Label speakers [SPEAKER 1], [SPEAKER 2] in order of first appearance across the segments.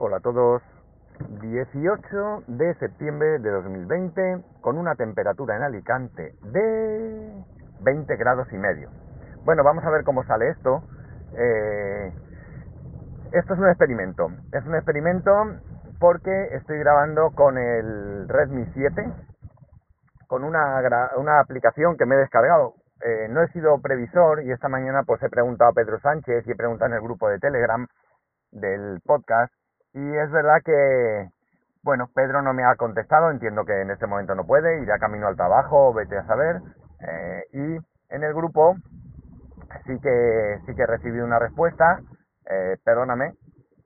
[SPEAKER 1] Hola a todos. 18 de septiembre de 2020 con una temperatura en Alicante de 20 grados y medio. Bueno, vamos a ver cómo sale esto. Eh, esto es un experimento. Es un experimento porque estoy grabando con el Redmi 7 con una, una aplicación que me he descargado. Eh, no he sido previsor y esta mañana pues he preguntado a Pedro Sánchez y he preguntado en el grupo de Telegram del podcast y es verdad que, bueno, Pedro no me ha contestado, entiendo que en este momento no puede, irá camino al trabajo, vete a saber. Eh, y en el grupo sí que sí que he recibido una respuesta, eh, perdóname,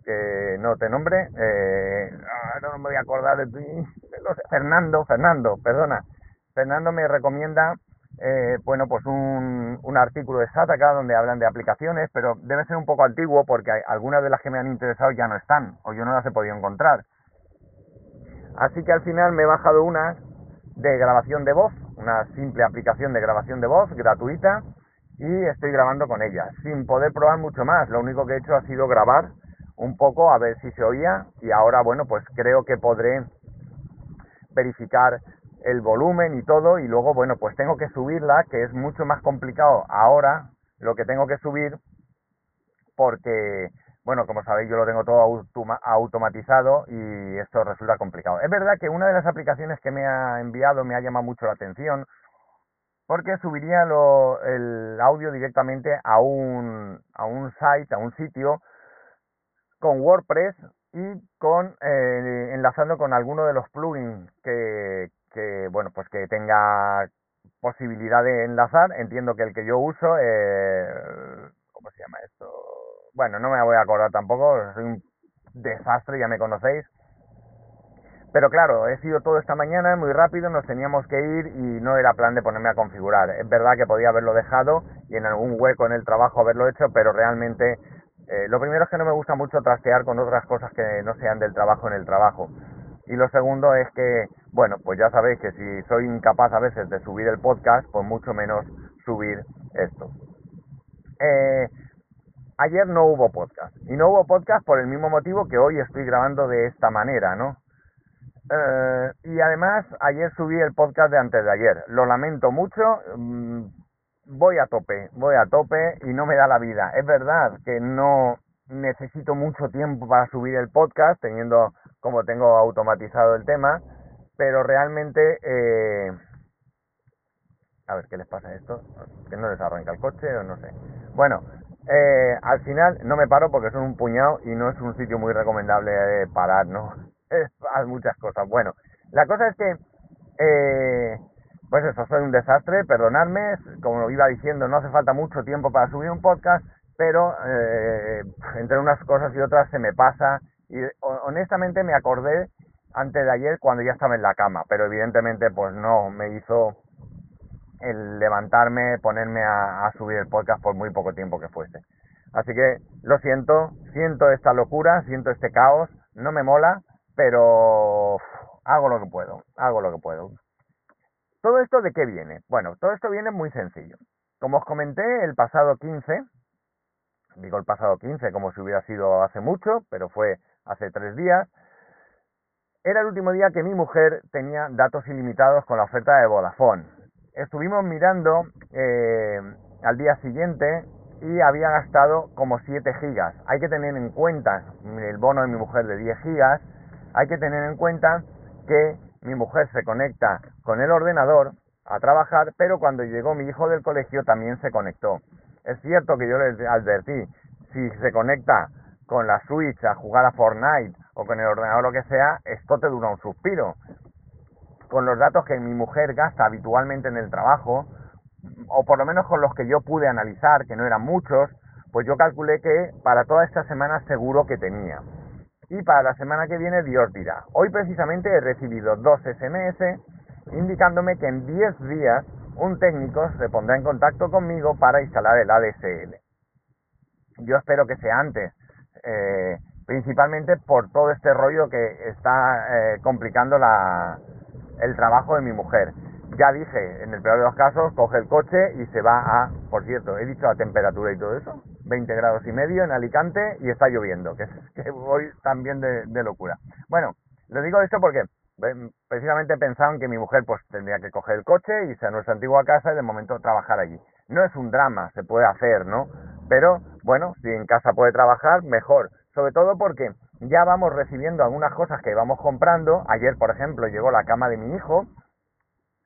[SPEAKER 1] que no te nombre, eh, ah, no me voy a acordar de ti, Fernando, Fernando, perdona. Fernando me recomienda eh, bueno, pues un, artículo de Sataka donde hablan de aplicaciones, pero debe ser un poco antiguo porque algunas de las que me han interesado ya no están o yo no las he podido encontrar. Así que al final me he bajado una de grabación de voz, una simple aplicación de grabación de voz gratuita y estoy grabando con ella, sin poder probar mucho más. Lo único que he hecho ha sido grabar un poco a ver si se oía y ahora, bueno, pues creo que podré verificar el volumen y todo y luego bueno pues tengo que subirla que es mucho más complicado ahora lo que tengo que subir porque bueno como sabéis yo lo tengo todo automatizado y esto resulta complicado. Es verdad que una de las aplicaciones que me ha enviado me ha llamado mucho la atención porque subiría lo, el audio directamente a un a un site a un sitio con WordPress y con eh, enlazando con alguno de los plugins que, que bueno pues que tenga posibilidad de enlazar entiendo que el que yo uso eh, cómo se llama esto bueno no me voy a acordar tampoco soy un desastre ya me conocéis pero claro, he sido todo esta mañana muy rápido, nos teníamos que ir y no era plan de ponerme a configurar. Es verdad que podía haberlo dejado y en algún hueco en el trabajo haberlo hecho, pero realmente eh, lo primero es que no me gusta mucho trastear con otras cosas que no sean del trabajo en el trabajo. Y lo segundo es que, bueno, pues ya sabéis que si soy incapaz a veces de subir el podcast, pues mucho menos subir esto. Eh, ayer no hubo podcast. Y no hubo podcast por el mismo motivo que hoy estoy grabando de esta manera, ¿no? Eh, y además, ayer subí el podcast de antes de ayer. Lo lamento mucho. Mm, voy a tope, voy a tope y no me da la vida. Es verdad que no necesito mucho tiempo para subir el podcast, teniendo como tengo automatizado el tema, pero realmente, eh, a ver qué les pasa a esto, que no les arranca el coche o no sé. Bueno, eh, al final no me paro porque son un puñado y no es un sitio muy recomendable de parar, ¿no? Hay muchas cosas. Bueno, la cosa es que, eh, pues eso, soy un desastre, perdonadme, como iba diciendo, no hace falta mucho tiempo para subir un podcast, pero eh, entre unas cosas y otras se me pasa y honestamente me acordé antes de ayer cuando ya estaba en la cama, pero evidentemente pues no me hizo el levantarme, ponerme a, subir el podcast por muy poco tiempo que fuese. Así que lo siento, siento esta locura, siento este caos, no me mola, pero hago lo que puedo, hago lo que puedo. ¿Todo esto de qué viene? Bueno, todo esto viene muy sencillo. Como os comenté el pasado 15, digo el pasado 15 como si hubiera sido hace mucho, pero fue hace tres días, era el último día que mi mujer tenía datos ilimitados con la oferta de Vodafone. Estuvimos mirando eh, al día siguiente y había gastado como 7 gigas. Hay que tener en cuenta el bono de mi mujer de 10 gigas. Hay que tener en cuenta que mi mujer se conecta con el ordenador a trabajar, pero cuando llegó mi hijo del colegio también se conectó. Es cierto que yo les advertí, si se conecta con la Switch a jugar a Fortnite o con el ordenador lo que sea, esto te dura un suspiro. Con los datos que mi mujer gasta habitualmente en el trabajo, o por lo menos con los que yo pude analizar, que no eran muchos, pues yo calculé que para toda esta semana seguro que tenía. Y para la semana que viene Dios dirá. Hoy precisamente he recibido dos SMS indicándome que en 10 días un técnico se pondrá en contacto conmigo para instalar el ADSL. Yo espero que sea antes, eh, principalmente por todo este rollo que está eh, complicando la, el trabajo de mi mujer. Ya dije, en el peor de los casos, coge el coche y se va a, por cierto, he dicho la temperatura y todo eso, 20 grados y medio en Alicante y está lloviendo, que, que voy también de, locura. Bueno, le digo esto porque precisamente pensaban que mi mujer pues tendría que coger el coche, irse a nuestra antigua casa y de momento trabajar allí. No es un drama, se puede hacer, ¿no? Pero bueno, si en casa puede trabajar, mejor. Sobre todo porque ya vamos recibiendo algunas cosas que vamos comprando. Ayer, por ejemplo, llegó la cama de mi hijo.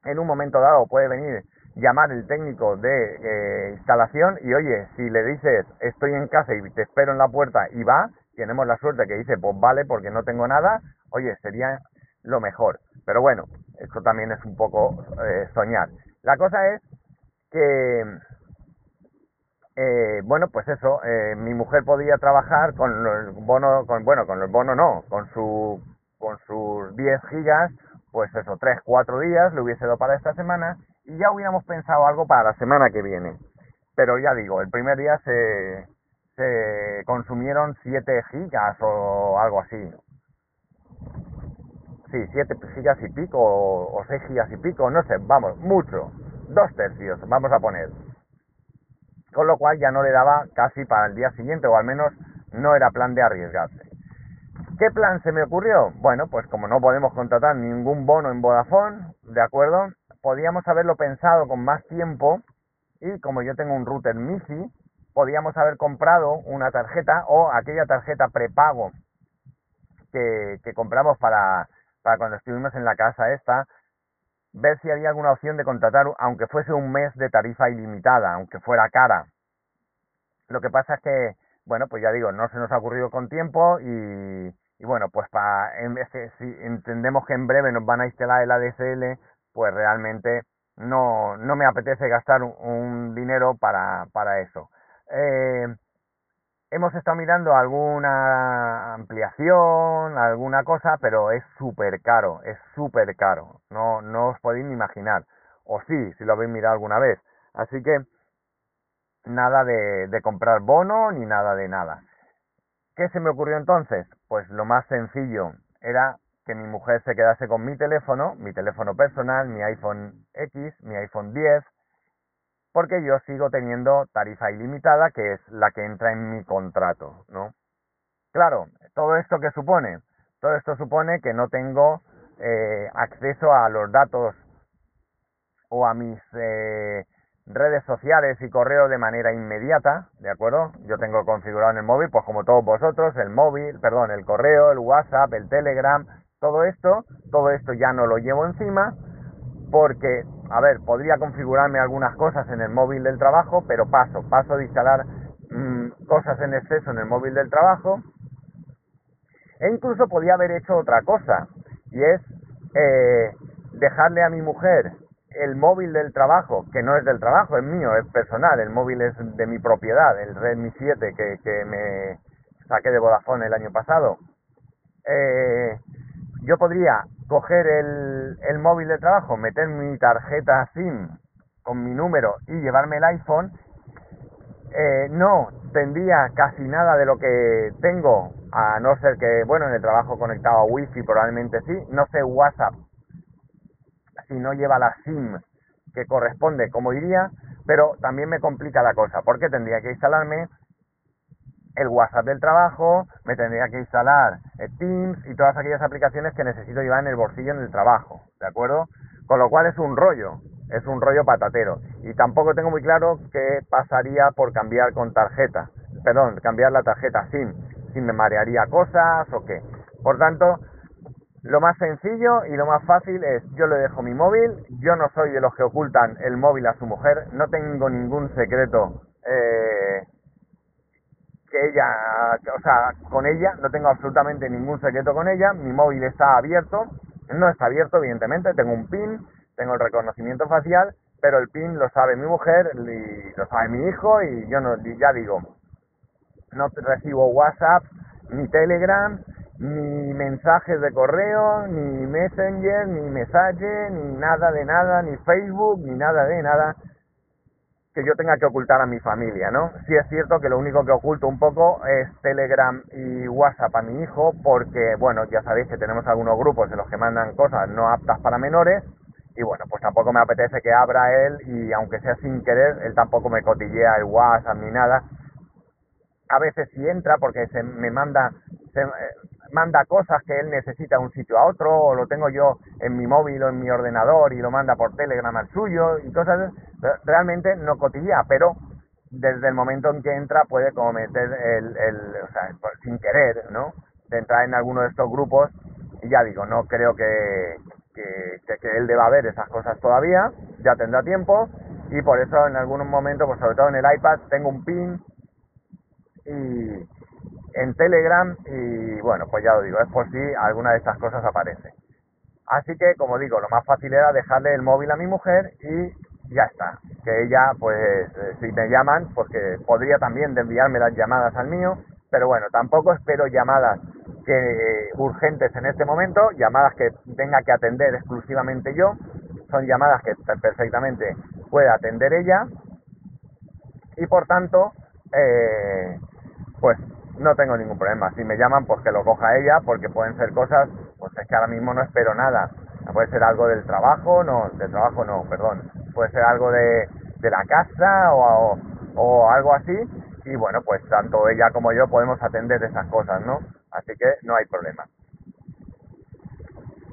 [SPEAKER 1] En un momento dado puede venir llamar el técnico de eh, instalación y oye, si le dices estoy en casa y te espero en la puerta y va, tenemos la suerte que dice pues vale porque no tengo nada, oye, sería lo mejor. Pero bueno, esto también es un poco eh, soñar. La cosa es que, eh, bueno, pues eso, eh, mi mujer podía trabajar con los bonos, con, bueno, con el bono no, con su con sus 10 gigas, pues eso, 3, 4 días, le hubiese dado para esta semana y ya hubiéramos pensado algo para la semana que viene. Pero ya digo, el primer día se, se consumieron 7 gigas o algo así. Sí, 7 gigas y pico o, 6 gigas y pico, no sé, vamos, mucho. Dos tercios, vamos a poner. Con lo cual ya no le daba casi para el día siguiente, o al menos no era plan de arriesgarse. ¿Qué plan se me ocurrió? Bueno, pues como no podemos contratar ningún bono en Vodafone, ¿de acuerdo? Podíamos haberlo pensado con más tiempo y como yo tengo un router MIFI, podíamos haber comprado una tarjeta o aquella tarjeta prepago que, que compramos para, para cuando estuvimos en la casa esta, ver si había alguna opción de contratar, aunque fuese un mes de tarifa ilimitada, aunque fuera cara. Lo que pasa es que, bueno, pues ya digo, no se nos ha ocurrido con tiempo y, bueno, pues para, si entendemos que en breve nos van a instalar el ADSL, pues realmente no, no me apetece gastar un, dinero para, para eso. Eh, hemos estado mirando alguna ampliación, alguna cosa, pero es súper caro, es súper caro. No, no os podéis ni imaginar. O sí, si lo habéis mirado alguna vez. Así que nada de, de comprar bono ni nada de nada. ¿Qué se me ocurrió entonces? Pues lo más sencillo era que mi mujer se quedase con mi teléfono, mi teléfono personal, mi iPhone X, mi iPhone 10, porque yo sigo teniendo tarifa ilimitada, que es la que entra en mi contrato, ¿no? Claro, todo esto que supone, todo esto supone que no tengo eh, acceso a los datos o a mis eh, redes sociales y correo de manera inmediata, ¿de acuerdo? Yo tengo configurado en el móvil, pues como todos vosotros, el móvil, perdón, el correo, el WhatsApp, el Telegram, todo esto, todo esto ya no lo llevo encima porque, a ver, podría configurarme algunas cosas en el móvil del trabajo, pero paso, paso de instalar mm, cosas en exceso en el móvil del trabajo. E incluso podía haber hecho otra cosa, y es eh, dejarle a mi mujer el móvil del trabajo, que no es del trabajo, es mío, es personal, el móvil es de mi propiedad, el Redmi 7 que, que me saqué de Vodafone el año pasado. Eh, yo podría coger el, el móvil de trabajo, meter mi tarjeta SIM con mi número y llevarme el iPhone, eh, no tendría casi nada de lo que tengo, a no ser que, bueno, en el trabajo conectado a Wi-Fi probablemente sí, no sé WhatsApp si no lleva la SIM que corresponde, como diría, pero también me complica la cosa, porque tendría que instalarme el WhatsApp del trabajo, me tendría que instalar Teams y todas aquellas aplicaciones que necesito llevar en el bolsillo en el trabajo, ¿de acuerdo? Con lo cual es un rollo, es un rollo patatero. Y tampoco tengo muy claro qué pasaría por cambiar con tarjeta, perdón, cambiar la tarjeta SIM, si me marearía cosas o qué. Por tanto, lo más sencillo y lo más fácil es yo le dejo mi móvil, yo no soy de los que ocultan el móvil a su mujer, no tengo ningún secreto eh, que ella, o sea, con ella, no tengo absolutamente ningún secreto con ella, mi móvil está abierto, no está abierto evidentemente, tengo un PIN, tengo el reconocimiento facial, pero el PIN lo sabe mi mujer, y lo sabe mi hijo y yo no, ya digo, no recibo WhatsApp, ni Telegram, ni mensajes de correo, ni Messenger, ni mensaje, ni nada de nada, ni Facebook, ni nada de nada que yo tenga que ocultar a mi familia, ¿no? Sí es cierto que lo único que oculto un poco es Telegram y WhatsApp a mi hijo, porque, bueno, ya sabéis que tenemos algunos grupos en los que mandan cosas no aptas para menores, y bueno, pues tampoco me apetece que abra él, y aunque sea sin querer, él tampoco me cotillea el WhatsApp ni nada, a veces sí entra porque se me manda, se, eh, manda cosas que él necesita de un sitio a otro, o lo tengo yo en mi móvil o en mi ordenador y lo manda por Telegram al suyo y cosas, realmente no cotilla, pero desde el momento en que entra puede cometer el, el o sea, sin querer, ¿no? De entrar en alguno de estos grupos y ya digo, no creo que, que, que, él deba ver esas cosas todavía, ya tendrá tiempo y por eso en algunos momentos, pues sobre todo en el iPad, tengo un pin y en Telegram y bueno, pues ya lo digo, es por si alguna de estas cosas aparece. Así que, como digo, lo más fácil era dejarle el móvil a mi mujer y ya está. Que ella, pues, eh, si me llaman, porque podría también enviarme las llamadas al mío, pero bueno, tampoco espero llamadas que urgentes en este momento, llamadas que tenga que atender exclusivamente yo, son llamadas que perfectamente puede atender ella y por tanto, eh, pues no tengo ningún problema. Si me llaman, pues que lo coja ella, porque pueden ser cosas, pues es que ahora mismo no espero nada. Puede ser algo del trabajo, no, del trabajo no, perdón. Puede ser algo de, de la casa o, o algo así. Y bueno, pues tanto ella como yo podemos atender esas cosas, ¿no? Así que no hay problema.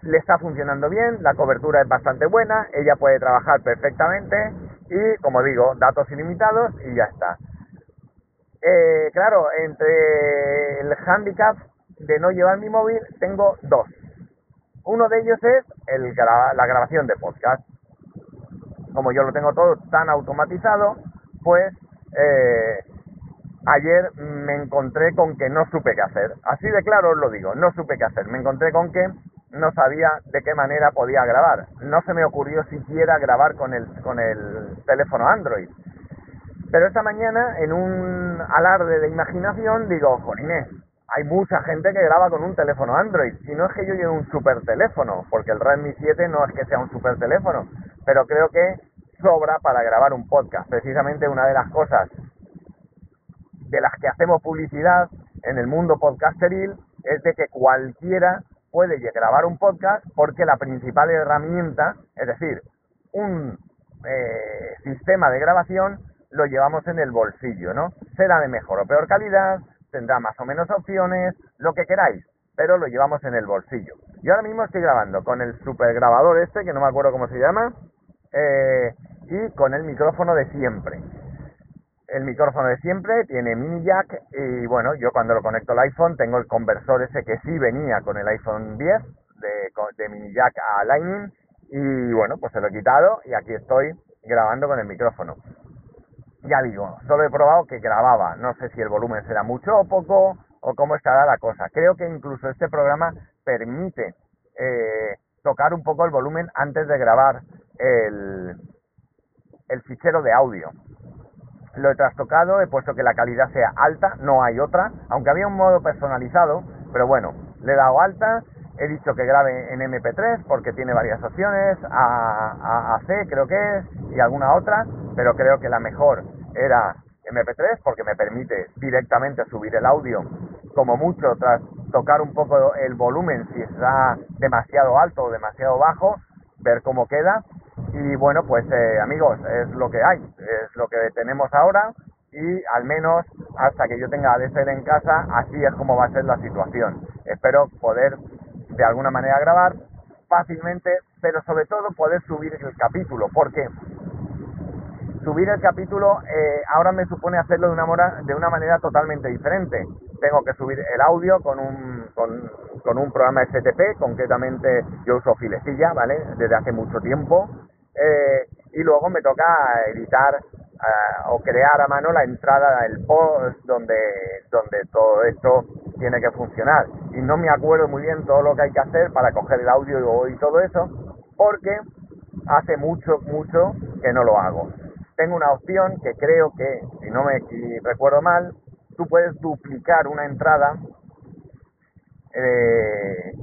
[SPEAKER 1] Le está funcionando bien, la cobertura es bastante buena, ella puede trabajar perfectamente y, como digo, datos ilimitados y ya está. Eh, claro, entre el handicap de no llevar mi móvil tengo dos. Uno de ellos es el, la grabación de podcast. Como yo lo tengo todo tan automatizado, pues eh, ayer me encontré con que no supe qué hacer. Así de claro os lo digo, no supe qué hacer. Me encontré con que no sabía de qué manera podía grabar. No se me ocurrió siquiera grabar con el, con el teléfono Android. Pero esta mañana, en un alarde de imaginación, digo, Jolines, hay mucha gente que graba con un teléfono Android. Y no es que yo lleve un super teléfono, porque el Redmi 7 no es que sea un super teléfono, pero creo que sobra para grabar un podcast. Precisamente una de las cosas de las que hacemos publicidad en el mundo podcasteril es de que cualquiera puede grabar un podcast porque la principal herramienta, es decir, un eh, sistema de grabación, lo llevamos en el bolsillo, ¿no? Será de mejor o peor calidad, tendrá más o menos opciones, lo que queráis, pero lo llevamos en el bolsillo. Yo ahora mismo estoy grabando con el super grabador este, que no me acuerdo cómo se llama, eh, y con el micrófono de siempre. El micrófono de siempre tiene mini jack y bueno, yo cuando lo conecto al iPhone tengo el conversor ese que sí venía con el iPhone 10 de, de mini jack a Lightning y bueno, pues se lo he quitado y aquí estoy grabando con el micrófono ya digo, solo he probado que grababa. No sé si el volumen será mucho o poco o cómo estará la cosa. Creo que incluso este programa permite eh, tocar un poco el volumen antes de grabar el, el fichero de audio. Lo he trastocado, he puesto que la calidad sea alta, no hay otra, aunque había un modo personalizado, pero bueno, le he dado alta He dicho que grabe en MP3 porque tiene varias opciones, a, a, C creo que es, y alguna otra, pero creo que la mejor era MP3 porque me permite directamente subir el audio, como mucho, tras tocar un poco el volumen si está demasiado alto o demasiado bajo, ver cómo queda. Y bueno, pues eh, amigos, es lo que hay, es lo que tenemos ahora y al menos hasta que yo tenga ADSL en casa, así es como va a ser la situación. Espero poder de alguna manera grabar fácilmente, pero sobre todo poder subir el capítulo, porque subir el capítulo eh, ahora me supone hacerlo de una, de una manera totalmente diferente. Tengo que subir el audio con un, con un programa STP, concretamente yo uso Filecilla, ¿vale? Desde hace mucho tiempo. Eh, y luego me toca editar eh, o crear a mano la entrada del post donde, donde todo esto tiene que funcionar. Y no me acuerdo muy bien todo lo que hay que hacer para coger el audio y todo eso, porque hace mucho, mucho que no lo hago. Tengo una opción que creo que, si no me recuerdo mal, tú puedes duplicar una entrada eh,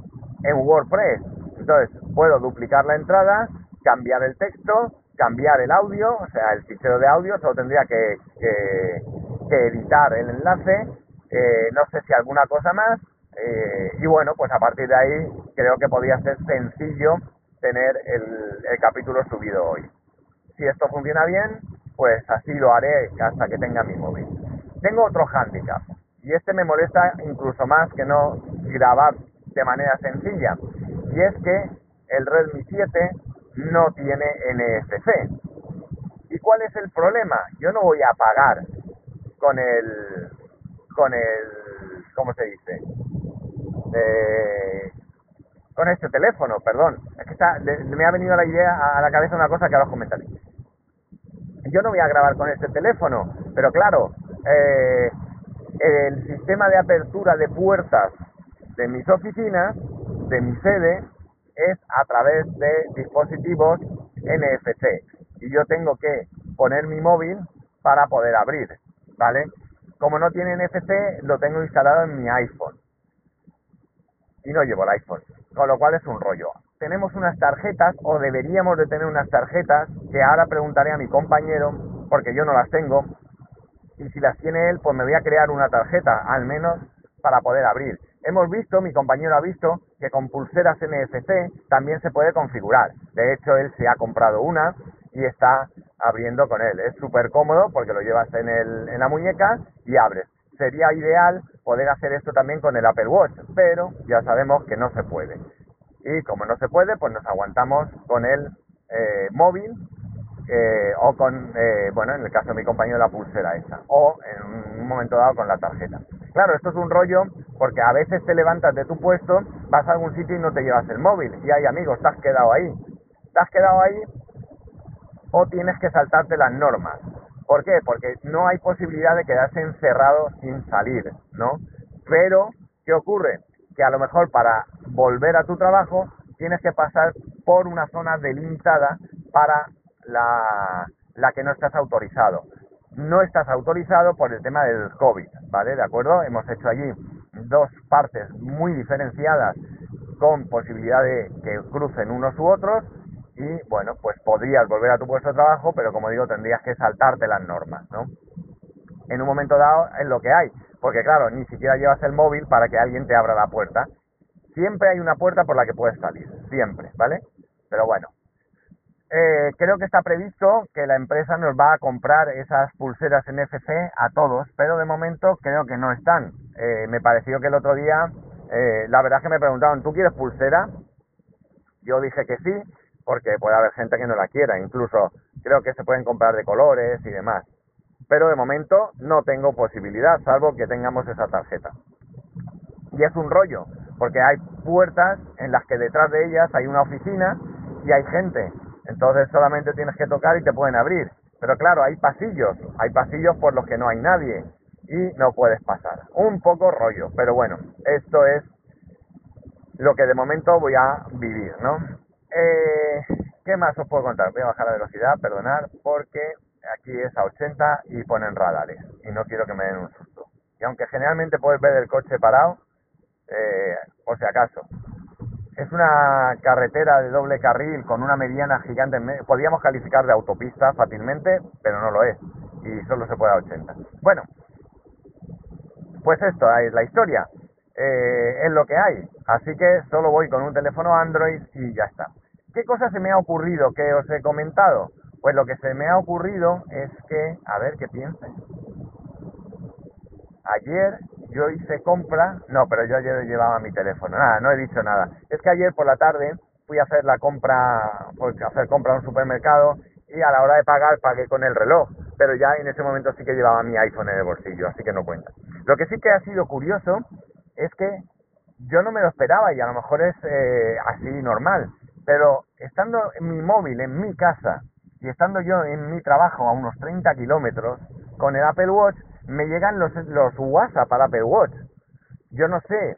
[SPEAKER 1] en WordPress. Entonces, puedo duplicar la entrada, cambiar el texto, cambiar el audio, o sea, el fichero de audio, solo tendría que, que editar el enlace eh, no sé si alguna cosa más, eh, y bueno, pues a partir de ahí creo que podría ser sencillo tener el, el capítulo subido hoy. Si esto funciona bien, pues así lo haré hasta que tenga mi móvil. tengo otro handicap y este me molesta incluso más que no grabar de manera sencilla y es que el Redmi 7 no tiene NFC. ¿Y cuál es el problema? Yo no voy a pagar con el con el ¿cómo se dice? Eh, con este teléfono, perdón. Es que está, me ha venido la idea a la cabeza una cosa que ahora os comentaré. Yo no voy a grabar con este teléfono, pero claro, eh, el sistema de apertura de puertas de mis oficinas, de mi sede, es a través de dispositivos NFC. Y yo tengo que poner mi móvil para poder abrir, ¿vale? Como no tiene NFC, lo tengo instalado en mi iPhone. Y no llevo el iPhone, con lo cual es un rollo. Tenemos unas tarjetas, o deberíamos de tener unas tarjetas, que ahora preguntaré a mi compañero, porque yo no las tengo, y si las tiene él, pues me voy a crear una tarjeta, al menos para poder abrir. Hemos visto, mi compañero ha visto, que con pulseras NFC también se puede configurar. De hecho, él se ha comprado una y está abriendo con él. Es súper cómodo porque lo llevas en, el, en la muñeca y abres. Sería ideal poder hacer esto también con el Apple Watch, pero ya sabemos que no se puede. Y como no se puede, pues nos aguantamos con el eh, móvil eh, o con, eh, bueno, en el caso de mi compañero, la pulsera esa, o en un momento dado con la tarjeta. Claro, esto es un rollo porque a veces te levantas de tu puesto, vas a algún sitio y no te llevas el móvil. Y hay amigos, te has quedado ahí. Te has quedado ahí o tienes que saltarte las normas. ¿Por qué? Porque no hay posibilidad de quedarse encerrado sin salir, ¿no? Pero, ¿qué ocurre? Que a lo mejor para volver a tu trabajo tienes que pasar por una zona delimitada para la, que no estás autorizado. No estás autorizado por el tema del COVID, ¿vale? ¿De acuerdo? Hemos hecho allí dos partes muy diferenciadas con posibilidad de que crucen unos u otros y bueno, pues podrías volver a tu puesto de trabajo, pero como digo, tendrías que saltarte las normas, ¿no? En un momento dado es lo que hay, porque claro, ni siquiera llevas el móvil para que alguien te abra la puerta. Siempre hay una puerta por la que puedes salir, siempre, ¿vale? Pero bueno, eh, creo que está previsto que la empresa nos va a comprar esas pulseras NFC a todos, pero de momento creo que no están. Eh, me pareció que el otro día, eh, la verdad es que me preguntaron, ¿tú quieres pulsera? Yo dije que sí, porque puede haber gente que no la quiera, incluso creo que se pueden comprar de colores y demás. Pero de momento no tengo posibilidad, salvo que tengamos esa tarjeta. Y es un rollo, porque hay puertas en las que detrás de ellas hay una oficina y hay gente entonces solamente tienes que tocar y te pueden abrir. Pero claro, hay pasillos, hay pasillos por los que no hay nadie y no puedes pasar. Un poco rollo, pero bueno, esto es lo que de momento voy a vivir, ¿no? Eh, ¿Qué más os puedo contar? Voy a bajar la velocidad, perdonar, porque aquí es a 80 y ponen radares y no quiero que me den un susto. Y aunque generalmente puedes ver el coche parado, eh, por si acaso, es una carretera de doble carril con una mediana gigante. Podríamos calificar de autopista fácilmente, pero no lo es. Y solo se puede a 80. Bueno, pues esto es la historia. Eh, es lo que hay. Así que solo voy con un teléfono Android y ya está. ¿Qué cosa se me ha ocurrido que os he comentado? Pues lo que se me ha ocurrido es que, a ver qué piensen. Ayer yo hice compra, no, pero yo ayer llevaba mi teléfono, nada, no he dicho nada. Es que ayer por la tarde fui a hacer la compra, fui a hacer compra a un supermercado y a la hora de pagar pagué con el reloj, pero ya en ese momento sí que llevaba mi iPhone en el bolsillo, así que no cuenta. Lo que sí que ha sido curioso es que yo no me lo esperaba y a lo mejor es eh, así normal, pero estando en mi móvil en mi casa y estando yo en mi trabajo a unos 30 kilómetros con el Apple Watch, me llegan los, los WhatsApp para Apple Watch. Yo no sé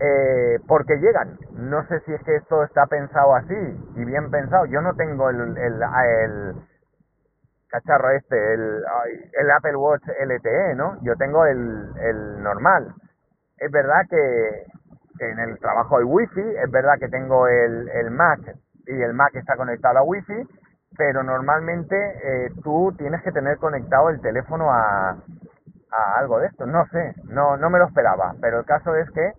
[SPEAKER 1] eh, por qué llegan. No sé si es que esto está pensado así y bien pensado. Yo no tengo el, el, el cacharro este, el, el Apple Watch LTE, ¿no? Yo tengo el, el normal. Es verdad que, en el trabajo hay wifi, es verdad que tengo el, el Mac y el Mac está conectado a wifi, pero normalmente eh, tú tienes que tener conectado el teléfono a, a algo de esto. No sé, no, no me lo esperaba, pero el caso es que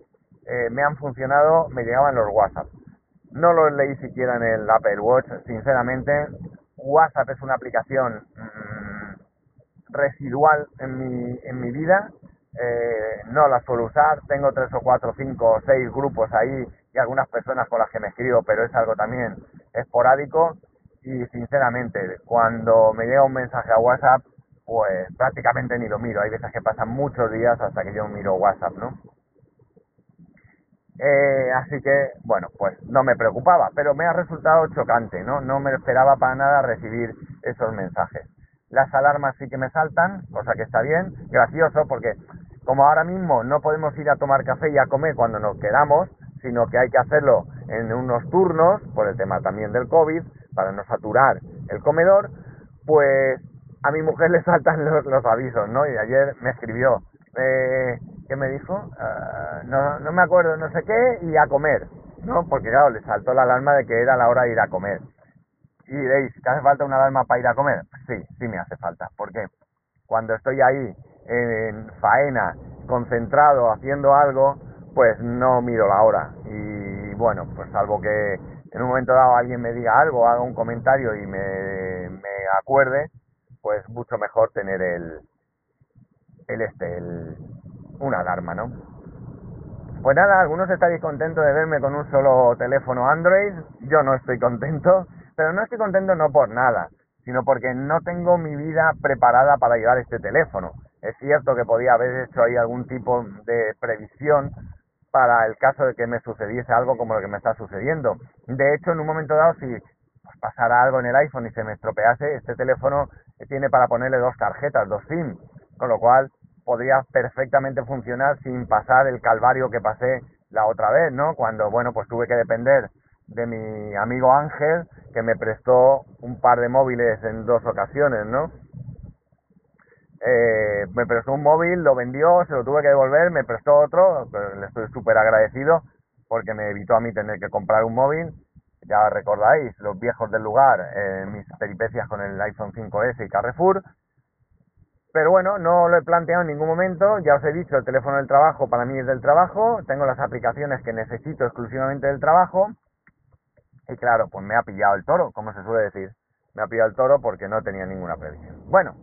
[SPEAKER 1] eh, me han funcionado, me llegaban los WhatsApp. No los leí siquiera en el Apple Watch, sinceramente. WhatsApp es una aplicación mm, residual en mi, en mi vida. Eh, no la suelo usar. Tengo tres o cuatro, cinco o seis grupos ahí y algunas personas con las que me escribo, pero es algo también esporádico. Y sinceramente, cuando me llega un mensaje a WhatsApp, pues prácticamente ni lo miro. Hay veces que pasan muchos días hasta que yo miro WhatsApp, ¿no? Eh, así que, bueno, pues no me preocupaba, pero me ha resultado chocante, ¿no? No me esperaba para nada recibir esos mensajes. Las alarmas sí que me saltan, cosa que está bien, gracioso, porque como ahora mismo no podemos ir a tomar café y a comer cuando nos quedamos, sino que hay que hacerlo en unos turnos, por el tema también del COVID, para no saturar el comedor, pues a mi mujer le saltan los, avisos, ¿no? Y ayer me escribió, eh, ¿qué me dijo? Ah, no, no me acuerdo, no sé qué, y a comer, ¿no? Porque claro, le saltó la alarma de que era la hora de ir a comer. Y diréis, ¿te hace falta una alarma para ir a comer? Sí, sí me hace falta. porque Cuando estoy ahí en faena, concentrado, haciendo algo, pues no miro la hora. Y bueno, pues salvo que en un momento dado alguien me diga algo, haga un comentario y me, me acuerde, pues mucho mejor tener el, el este, el, una alarma, ¿no? Pues nada, algunos estaréis contentos de verme con un solo teléfono Android, yo no estoy contento, pero no estoy contento no por nada, sino porque no tengo mi vida preparada para llevar este teléfono. Es cierto que podía haber hecho ahí algún tipo de previsión para el caso de que me sucediese algo como lo que me está sucediendo. De hecho, en un momento dado, si pasara algo en el iPhone y se me estropease, este teléfono tiene para ponerle dos tarjetas, dos SIM, con lo cual podría perfectamente funcionar sin pasar el calvario que pasé la otra vez, ¿no? Cuando, bueno, pues tuve que depender de mi amigo Ángel, que me prestó un par de móviles en dos ocasiones, ¿no? Eh, me prestó un móvil, lo vendió, se lo tuve que devolver, me prestó otro, le estoy súper agradecido porque me evitó a mí tener que comprar un móvil. Ya recordáis, los viejos del lugar, eh, mis peripecias con el iPhone 5S y Carrefour. Pero bueno, no lo he planteado en ningún momento. Ya os he dicho, el teléfono del trabajo para mí es del trabajo. Tengo las aplicaciones que necesito exclusivamente del trabajo. Y claro, pues me ha pillado el toro, como se suele decir. Me ha pillado el toro porque no tenía ninguna previsión. Bueno,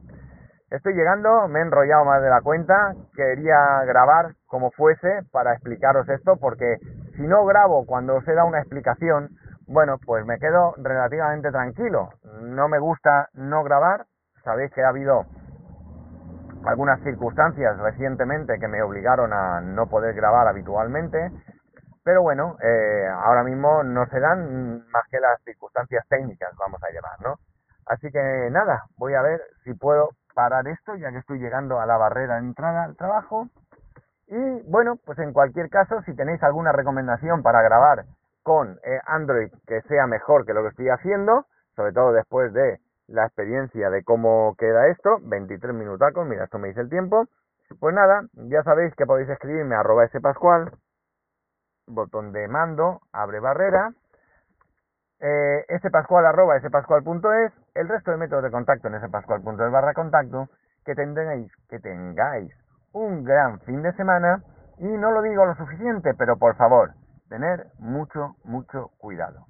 [SPEAKER 1] estoy llegando, me he enrollado más de la cuenta. Quería grabar como fuese para explicaros esto porque si no grabo cuando os he una explicación, bueno, pues me quedo relativamente tranquilo. No me gusta no grabar. Sabéis que ha habido algunas circunstancias recientemente que me obligaron a no poder grabar habitualmente, pero bueno, eh, ahora mismo no se dan más que las circunstancias técnicas, vamos a llamar, ¿no? Así que nada, voy a ver si puedo parar esto, ya que estoy llegando a la barrera de entrada al trabajo. Y bueno, pues en cualquier caso, si tenéis alguna recomendación para grabar con eh, Android que sea mejor que lo que estoy haciendo, sobre todo después de la experiencia de cómo queda esto, 23 minutacos, mira, esto me dice el tiempo. Pues nada, ya sabéis que podéis escribirme a arroba spascual, botón de mando, abre barrera, eh, spascual arroba spascual.es, el resto de métodos de contacto en spascual.es barra contacto, que tengáis, que tengáis un gran fin de semana y no lo digo lo suficiente, pero por favor, tener mucho, mucho cuidado.